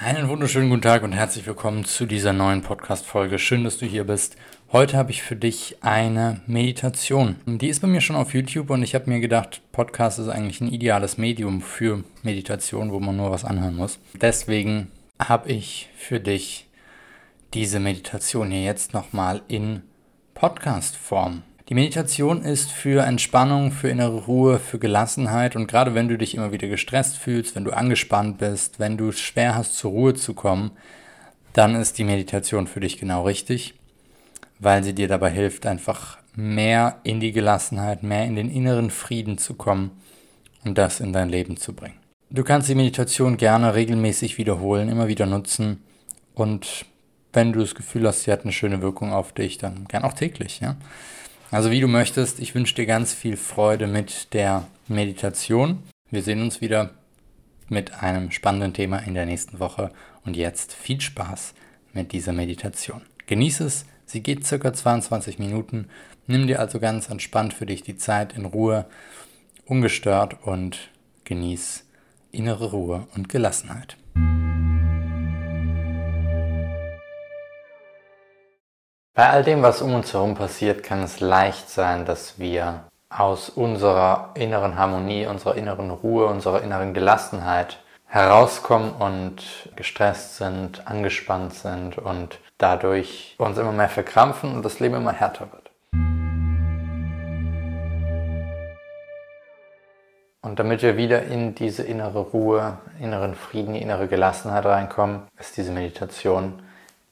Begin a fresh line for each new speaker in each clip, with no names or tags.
Einen wunderschönen guten Tag und herzlich willkommen zu dieser neuen Podcast-Folge. Schön, dass du hier bist. Heute habe ich für dich eine Meditation. Die ist bei mir schon auf YouTube und ich habe mir gedacht, Podcast ist eigentlich ein ideales Medium für Meditation, wo man nur was anhören muss. Deswegen habe ich für dich diese Meditation hier jetzt nochmal in Podcast-Form die Meditation ist für Entspannung, für innere Ruhe, für Gelassenheit und gerade wenn du dich immer wieder gestresst fühlst, wenn du angespannt bist, wenn du schwer hast, zur Ruhe zu kommen, dann ist die Meditation für dich genau richtig, weil sie dir dabei hilft, einfach mehr in die Gelassenheit, mehr in den inneren Frieden zu kommen und das in dein Leben zu bringen. Du kannst die Meditation gerne regelmäßig wiederholen, immer wieder nutzen und wenn du das Gefühl hast, sie hat eine schöne Wirkung auf dich, dann gern auch täglich, ja. Also wie du möchtest, ich wünsche dir ganz viel Freude mit der Meditation. Wir sehen uns wieder mit einem spannenden Thema in der nächsten Woche und jetzt viel Spaß mit dieser Meditation. Genieße es, sie geht circa 22 Minuten. Nimm dir also ganz entspannt für dich die Zeit in Ruhe, ungestört und genieß innere Ruhe und Gelassenheit. Bei all dem, was um uns herum passiert, kann es leicht sein, dass wir aus unserer inneren Harmonie, unserer inneren Ruhe, unserer inneren Gelassenheit herauskommen und gestresst sind, angespannt sind und dadurch uns immer mehr verkrampfen und das Leben immer härter wird. Und damit wir wieder in diese innere Ruhe, inneren Frieden, innere Gelassenheit reinkommen, ist diese Meditation,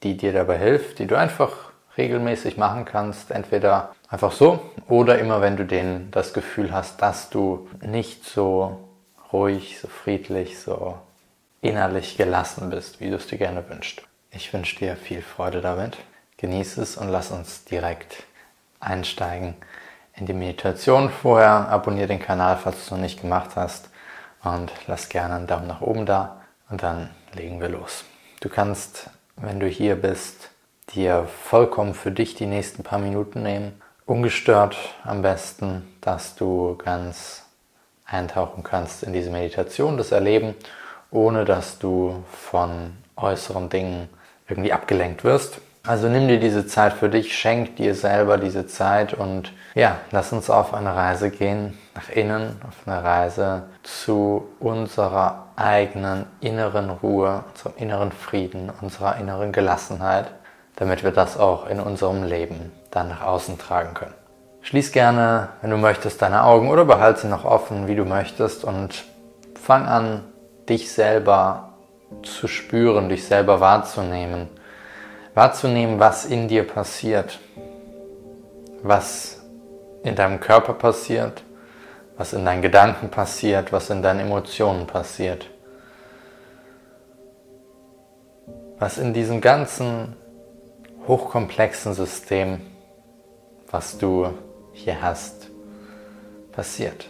die dir dabei hilft, die du einfach regelmäßig machen kannst. Entweder einfach so oder immer, wenn du den, das Gefühl hast, dass du nicht so ruhig, so friedlich, so innerlich gelassen bist, wie du es dir gerne wünschst. Ich wünsche dir viel Freude damit. Genieße es und lass uns direkt einsteigen in die Meditation. Vorher abonniere den Kanal, falls du es noch nicht gemacht hast und lass gerne einen Daumen nach oben da und dann legen wir los. Du kannst, wenn du hier bist, dir vollkommen für dich die nächsten paar Minuten nehmen. Ungestört am besten, dass du ganz eintauchen kannst in diese Meditation, das Erleben, ohne dass du von äußeren Dingen irgendwie abgelenkt wirst. Also nimm dir diese Zeit für dich, schenk dir selber diese Zeit und ja, lass uns auf eine Reise gehen, nach innen, auf eine Reise zu unserer eigenen inneren Ruhe, zum inneren Frieden, unserer inneren Gelassenheit damit wir das auch in unserem Leben dann nach außen tragen können. Schließ gerne, wenn du möchtest, deine Augen oder behalte sie noch offen, wie du möchtest und fang an, dich selber zu spüren, dich selber wahrzunehmen. Wahrzunehmen, was in dir passiert, was in deinem Körper passiert, was in deinen Gedanken passiert, was in deinen Emotionen passiert. Was in diesem ganzen hochkomplexen System, was du hier hast, passiert.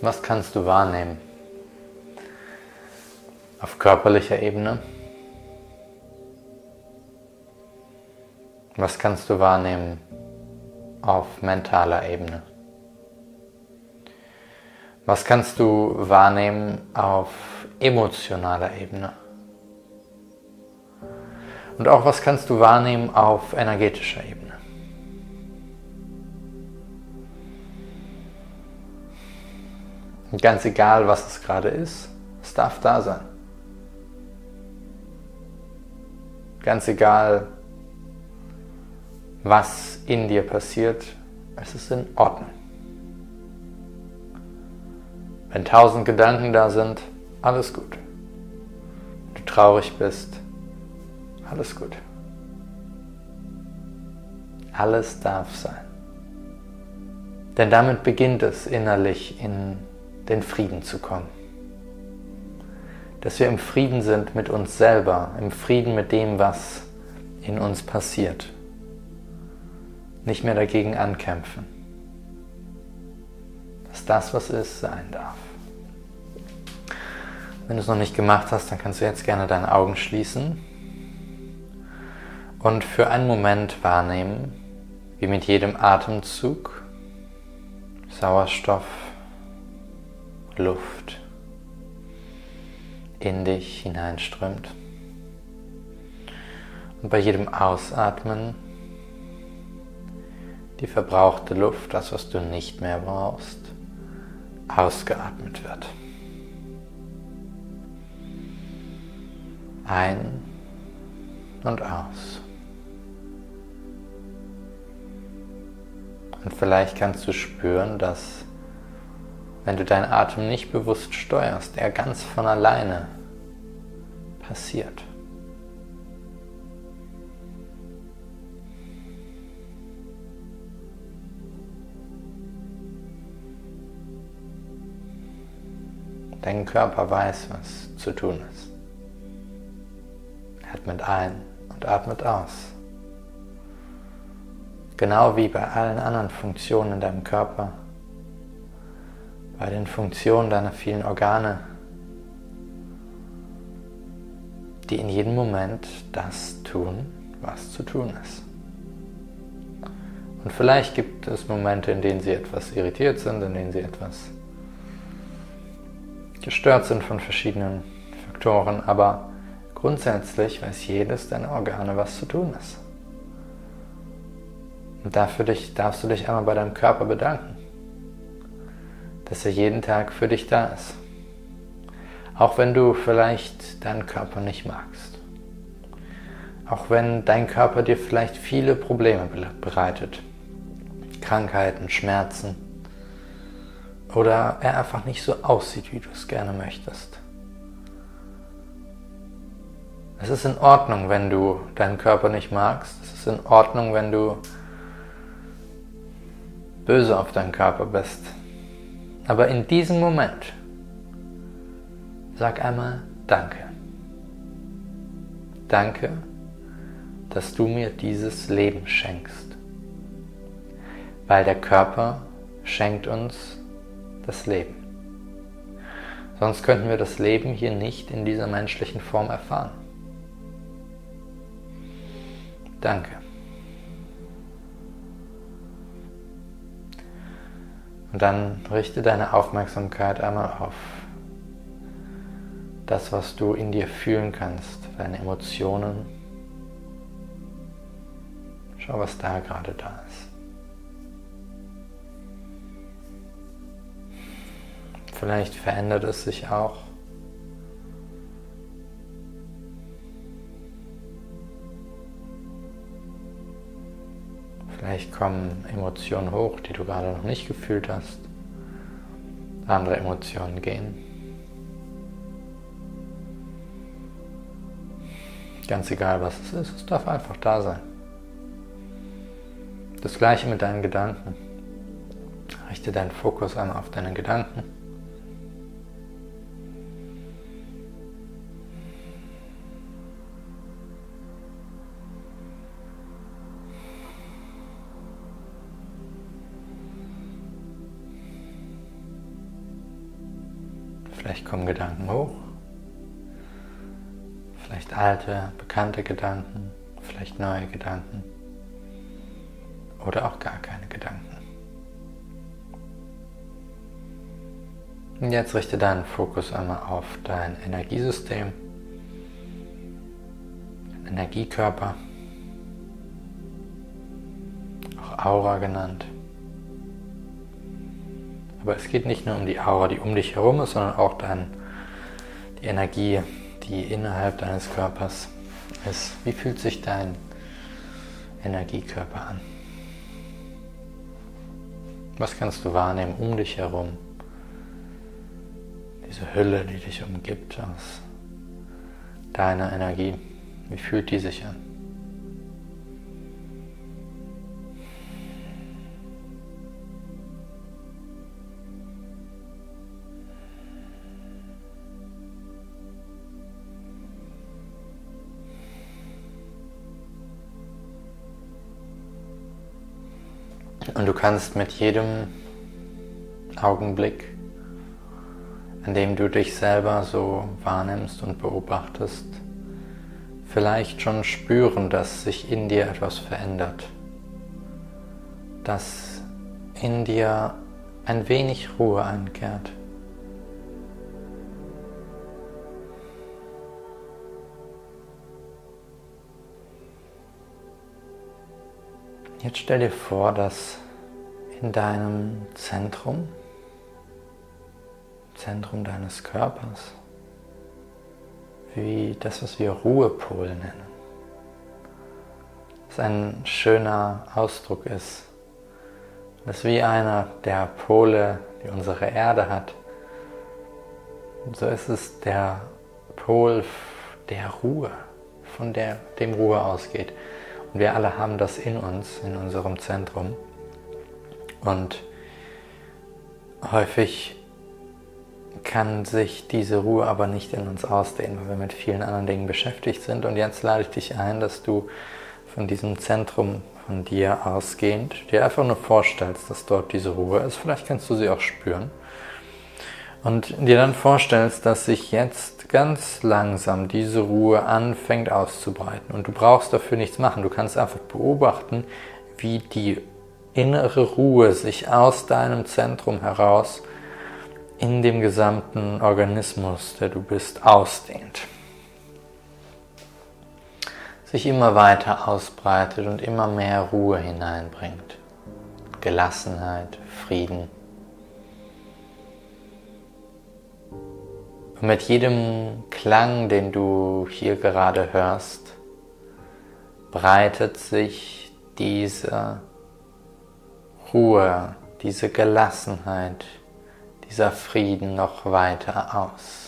Was kannst du wahrnehmen? Auf körperlicher Ebene? Was kannst du wahrnehmen auf mentaler Ebene? Was kannst du wahrnehmen auf emotionaler Ebene? Und auch was kannst du wahrnehmen auf energetischer Ebene. Und ganz egal, was es gerade ist, es darf da sein. Ganz egal, was in dir passiert, es ist in Ordnung. Wenn tausend Gedanken da sind, alles gut. Wenn du traurig bist, alles gut. Alles darf sein. Denn damit beginnt es innerlich in den Frieden zu kommen. Dass wir im Frieden sind mit uns selber, im Frieden mit dem, was in uns passiert. Nicht mehr dagegen ankämpfen. Dass das, was ist, sein darf. Wenn du es noch nicht gemacht hast, dann kannst du jetzt gerne deine Augen schließen und für einen Moment wahrnehmen, wie mit jedem Atemzug Sauerstoff, Luft in dich hineinströmt. Und bei jedem Ausatmen die verbrauchte Luft, das, was du nicht mehr brauchst, ausgeatmet wird. Ein und aus. Und vielleicht kannst du spüren, dass wenn du deinen Atem nicht bewusst steuerst, er ganz von alleine passiert. Dein Körper weiß, was zu tun ist. Atmet ein und atmet aus. Genau wie bei allen anderen Funktionen in deinem Körper, bei den Funktionen deiner vielen Organe, die in jedem Moment das tun, was zu tun ist. Und vielleicht gibt es Momente, in denen sie etwas irritiert sind, in denen sie etwas gestört sind von verschiedenen Faktoren, aber grundsätzlich weiß jedes deiner Organe, was zu tun ist. Und dafür dich, darfst du dich einmal bei deinem Körper bedanken, dass er jeden Tag für dich da ist. Auch wenn du vielleicht deinen Körper nicht magst. Auch wenn dein Körper dir vielleicht viele Probleme bereitet. Krankheiten, Schmerzen. Oder er einfach nicht so aussieht, wie du es gerne möchtest. Es ist in Ordnung, wenn du deinen Körper nicht magst. Es ist in Ordnung, wenn du böse auf deinen Körper bist. Aber in diesem Moment sag einmal Danke. Danke, dass du mir dieses Leben schenkst. Weil der Körper schenkt uns das Leben. Sonst könnten wir das Leben hier nicht in dieser menschlichen Form erfahren. Danke. Und dann richte deine Aufmerksamkeit einmal auf das, was du in dir fühlen kannst, deine Emotionen. Schau, was da gerade da ist. Vielleicht verändert es sich auch. Vielleicht kommen Emotionen hoch, die du gerade noch nicht gefühlt hast. Andere Emotionen gehen. Ganz egal, was es ist, es darf einfach da sein. Das gleiche mit deinen Gedanken. Richte deinen Fokus einmal auf deine Gedanken. Kommen Gedanken hoch, vielleicht alte, bekannte Gedanken, vielleicht neue Gedanken oder auch gar keine Gedanken. Und jetzt richte deinen Fokus einmal auf dein Energiesystem, Energiekörper, auch Aura genannt. Aber es geht nicht nur um die Aura, die um dich herum ist, sondern auch dann die Energie, die innerhalb deines Körpers ist. Wie fühlt sich dein Energiekörper an? Was kannst du wahrnehmen um dich herum? Diese Hülle, die dich umgibt aus deiner Energie. Wie fühlt die sich an? Und du kannst mit jedem Augenblick, in dem du dich selber so wahrnimmst und beobachtest, vielleicht schon spüren, dass sich in dir etwas verändert, dass in dir ein wenig Ruhe einkehrt. Jetzt stell dir vor, dass in deinem Zentrum, Zentrum deines Körpers, wie das, was wir Ruhepol nennen, das ein schöner Ausdruck ist. Das ist wie einer der Pole, die unsere Erde hat. So ist es der Pol der Ruhe, von der dem Ruhe ausgeht. Und wir alle haben das in uns, in unserem Zentrum. Und häufig kann sich diese Ruhe aber nicht in uns ausdehnen, weil wir mit vielen anderen Dingen beschäftigt sind. Und jetzt lade ich dich ein, dass du von diesem Zentrum von dir ausgehend dir einfach nur vorstellst, dass dort diese Ruhe ist. Vielleicht kannst du sie auch spüren. Und dir dann vorstellst, dass sich jetzt ganz langsam diese Ruhe anfängt auszubreiten. Und du brauchst dafür nichts machen. Du kannst einfach beobachten, wie die innere Ruhe sich aus deinem Zentrum heraus in dem gesamten Organismus, der du bist, ausdehnt. Sich immer weiter ausbreitet und immer mehr Ruhe hineinbringt. Gelassenheit, Frieden. Und mit jedem Klang, den du hier gerade hörst, breitet sich diese Ruhe, diese Gelassenheit, dieser Frieden noch weiter aus.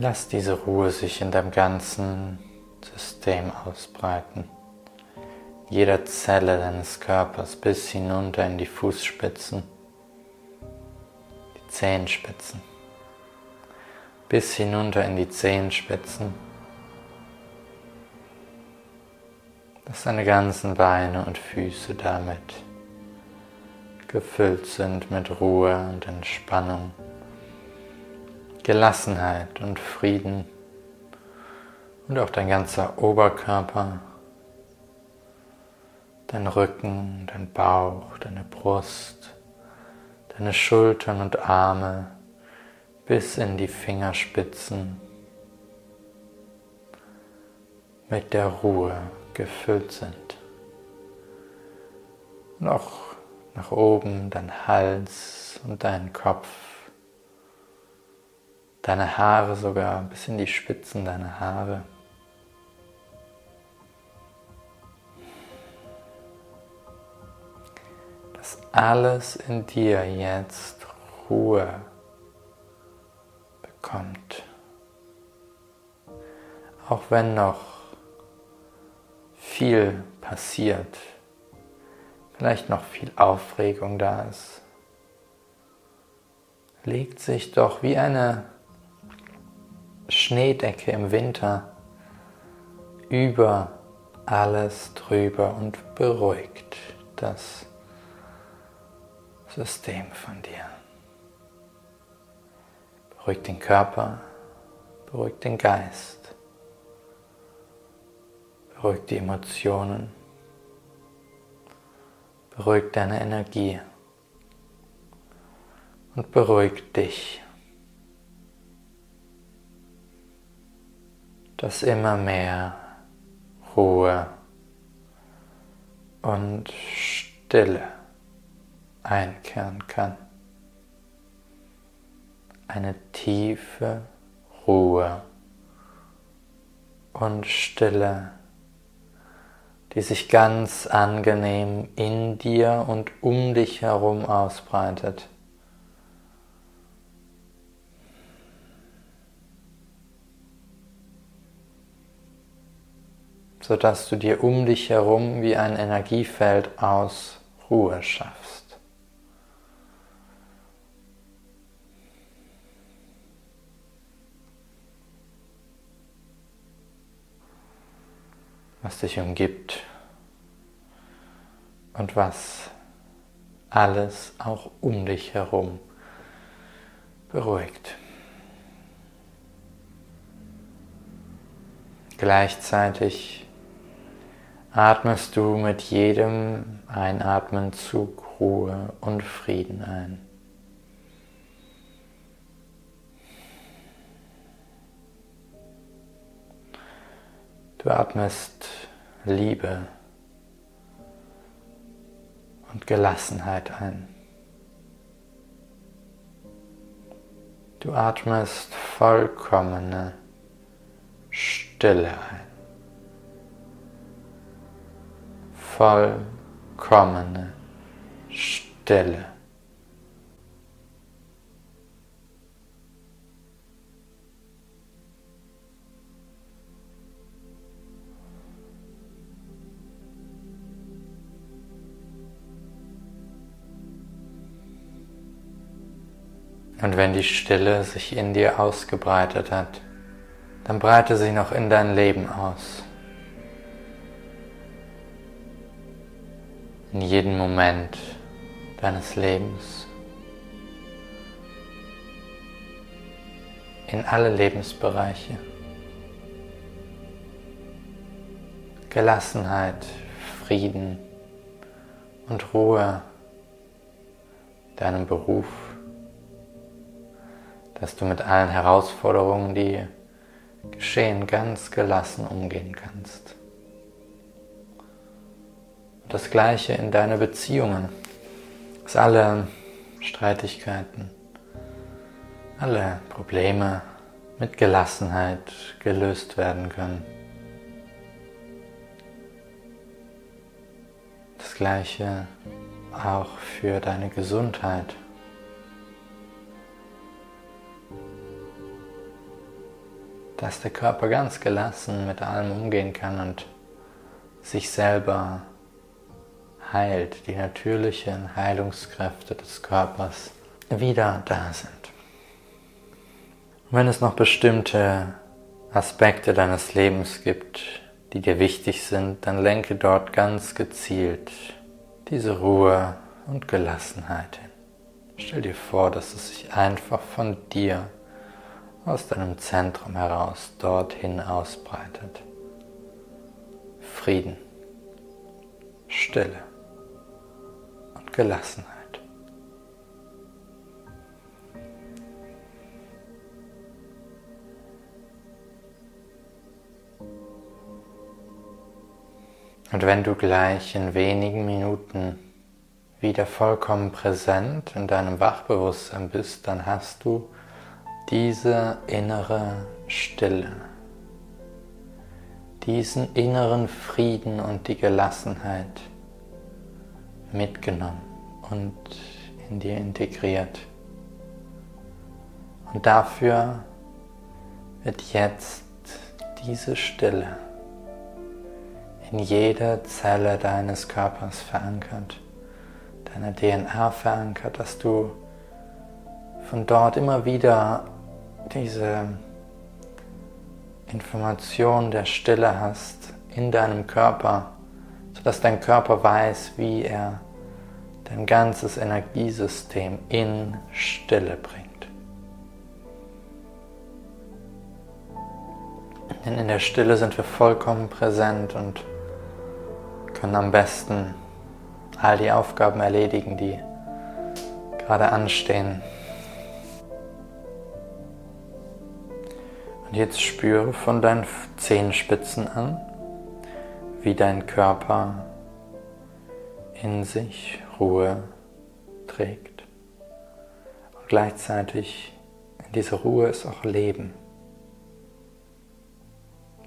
Lass diese Ruhe sich in deinem ganzen System ausbreiten. Jeder Zelle deines Körpers bis hinunter in die Fußspitzen, die Zehenspitzen, bis hinunter in die Zehenspitzen, dass deine ganzen Beine und Füße damit gefüllt sind mit Ruhe und Entspannung. Gelassenheit und Frieden und auch dein ganzer Oberkörper, dein Rücken, dein Bauch, deine Brust, deine Schultern und Arme bis in die Fingerspitzen mit der Ruhe gefüllt sind. Auch nach oben dein Hals und dein Kopf deine Haare sogar, bis in die Spitzen deiner Haare. Dass alles in dir jetzt Ruhe bekommt. Auch wenn noch viel passiert, vielleicht noch viel Aufregung da ist, legt sich doch wie eine Schneedecke im Winter über alles drüber und beruhigt das System von dir. Beruhigt den Körper, beruhigt den Geist, beruhigt die Emotionen, beruhigt deine Energie und beruhigt dich. Dass immer mehr Ruhe und Stille einkehren kann. Eine tiefe Ruhe und Stille, die sich ganz angenehm in dir und um dich herum ausbreitet. Sodass du dir um dich herum wie ein Energiefeld aus Ruhe schaffst. was dich umgibt und was alles auch um dich herum beruhigt. Gleichzeitig atmest du mit jedem Einatmen Zug Ruhe und Frieden ein. Du atmest Liebe und Gelassenheit ein. Du atmest vollkommene Stille ein. Vollkommene Stille. Und wenn die Stille sich in dir ausgebreitet hat, dann breite sie noch in dein Leben aus. In jedem Moment deines Lebens. In alle Lebensbereiche. Gelassenheit, Frieden und Ruhe deinem Beruf dass du mit allen Herausforderungen, die geschehen, ganz gelassen umgehen kannst. Das gleiche in deine Beziehungen, dass alle Streitigkeiten, alle Probleme mit Gelassenheit gelöst werden können. Das gleiche auch für deine Gesundheit. dass der Körper ganz gelassen mit allem umgehen kann und sich selber heilt, die natürlichen Heilungskräfte des Körpers wieder da sind. Und wenn es noch bestimmte Aspekte deines Lebens gibt, die dir wichtig sind, dann lenke dort ganz gezielt diese Ruhe und Gelassenheit hin. Stell dir vor, dass es sich einfach von dir aus deinem Zentrum heraus dorthin ausbreitet. Frieden, Stille Gelassenheit. Und wenn du gleich in wenigen Minuten wieder vollkommen präsent in deinem Wachbewusstsein bist, dann hast du diese innere Stille, diesen inneren Frieden und die Gelassenheit mitgenommen und in dir integriert. Und dafür wird jetzt diese Stille in jede Zelle deines Körpers verankert, deiner DNA verankert, dass du von dort immer wieder diese Information der Stille hast in deinem Körper, sodass dein Körper weiß, wie er dein ganzes Energiesystem in Stille bringt. Denn in der Stille sind wir vollkommen präsent und können am besten all die Aufgaben erledigen, die gerade anstehen. Und jetzt spüre von deinen Zehenspitzen an, wie dein Körper in sich Ruhe trägt. Und gleichzeitig in dieser Ruhe ist auch Leben.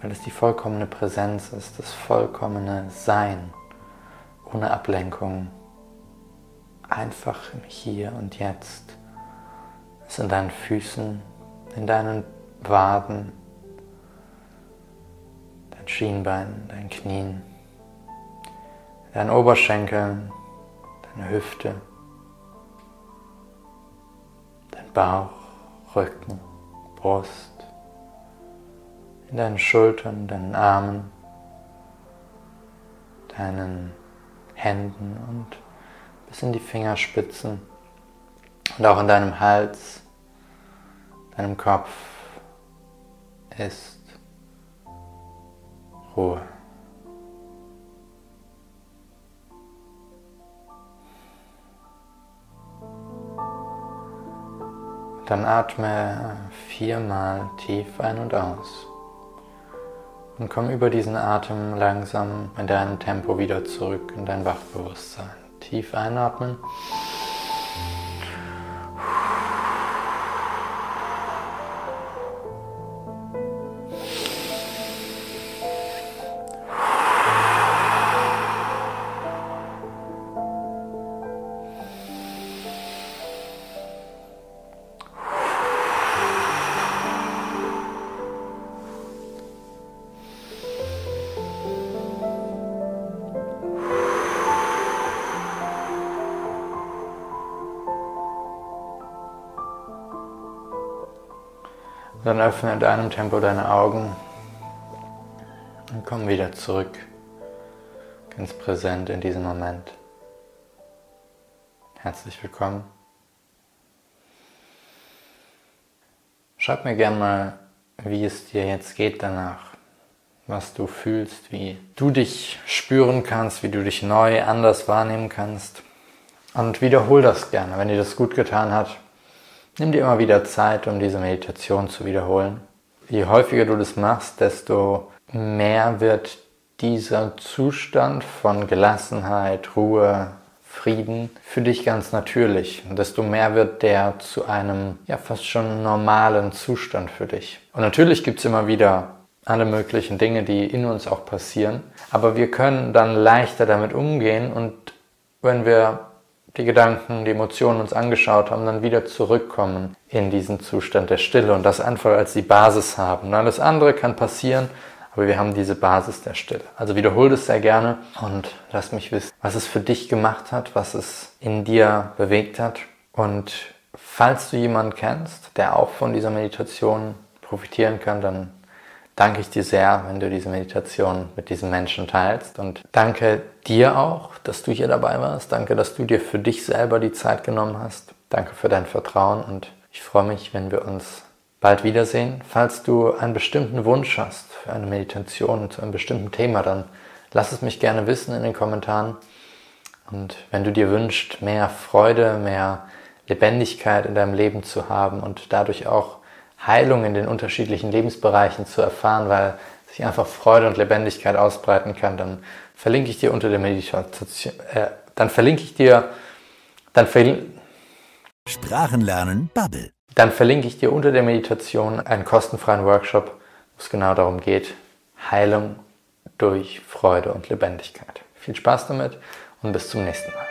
Weil es die vollkommene Präsenz ist, das vollkommene Sein, ohne Ablenkung, einfach im Hier und Jetzt. Es in deinen Füßen, in deinen Waden, dein Schienbein, dein Knien, dein Oberschenkeln, deine Hüfte, dein Bauch, Rücken, Brust, in deinen Schultern, deinen Armen, deinen Händen und bis in die Fingerspitzen und auch in deinem Hals, deinem Kopf ist Ruhe. Dann atme viermal tief ein und aus. Und komm über diesen Atem langsam in deinem Tempo wieder zurück in dein Wachbewusstsein. Tief einatmen. Dann öffne in deinem Tempo deine Augen und komm wieder zurück, ganz präsent in diesem Moment. Herzlich willkommen. Schreib mir gerne mal, wie es dir jetzt geht danach, was du fühlst, wie du dich spüren kannst, wie du dich neu anders wahrnehmen kannst. Und wiederhol das gerne, wenn dir das gut getan hat. Nimm dir immer wieder Zeit, um diese Meditation zu wiederholen. Je häufiger du das machst, desto mehr wird dieser Zustand von Gelassenheit, Ruhe, Frieden für dich ganz natürlich. Und desto mehr wird der zu einem ja fast schon normalen Zustand für dich. Und natürlich gibt es immer wieder alle möglichen Dinge, die in uns auch passieren. Aber wir können dann leichter damit umgehen und wenn wir die Gedanken, die Emotionen uns angeschaut haben, dann wieder zurückkommen in diesen Zustand der Stille und das einfach als die Basis haben. Alles andere kann passieren, aber wir haben diese Basis der Stille. Also wiederhol das sehr gerne und lass mich wissen, was es für dich gemacht hat, was es in dir bewegt hat. Und falls du jemanden kennst, der auch von dieser Meditation profitieren kann, dann danke ich dir sehr, wenn du diese Meditation mit diesen Menschen teilst. Und danke dir auch, dass du hier dabei warst. Danke, dass du dir für dich selber die Zeit genommen hast. Danke für dein Vertrauen und ich freue mich, wenn wir uns bald wiedersehen. Falls du einen bestimmten Wunsch hast für eine Meditation zu einem bestimmten Thema, dann lass es mich gerne wissen in den Kommentaren. Und wenn du dir wünschst, mehr Freude, mehr Lebendigkeit in deinem Leben zu haben und dadurch auch Heilung in den unterschiedlichen Lebensbereichen zu erfahren, weil sich einfach Freude und Lebendigkeit ausbreiten kann, dann verlinke ich dir unter der Meditation, äh, dann verlinke ich dir, dann verlinke
Sprachenlernen Bubble.
Dann verlinke ich dir unter der Meditation einen kostenfreien Workshop, wo es genau darum geht, Heilung durch Freude und Lebendigkeit. Viel Spaß damit und bis zum nächsten Mal.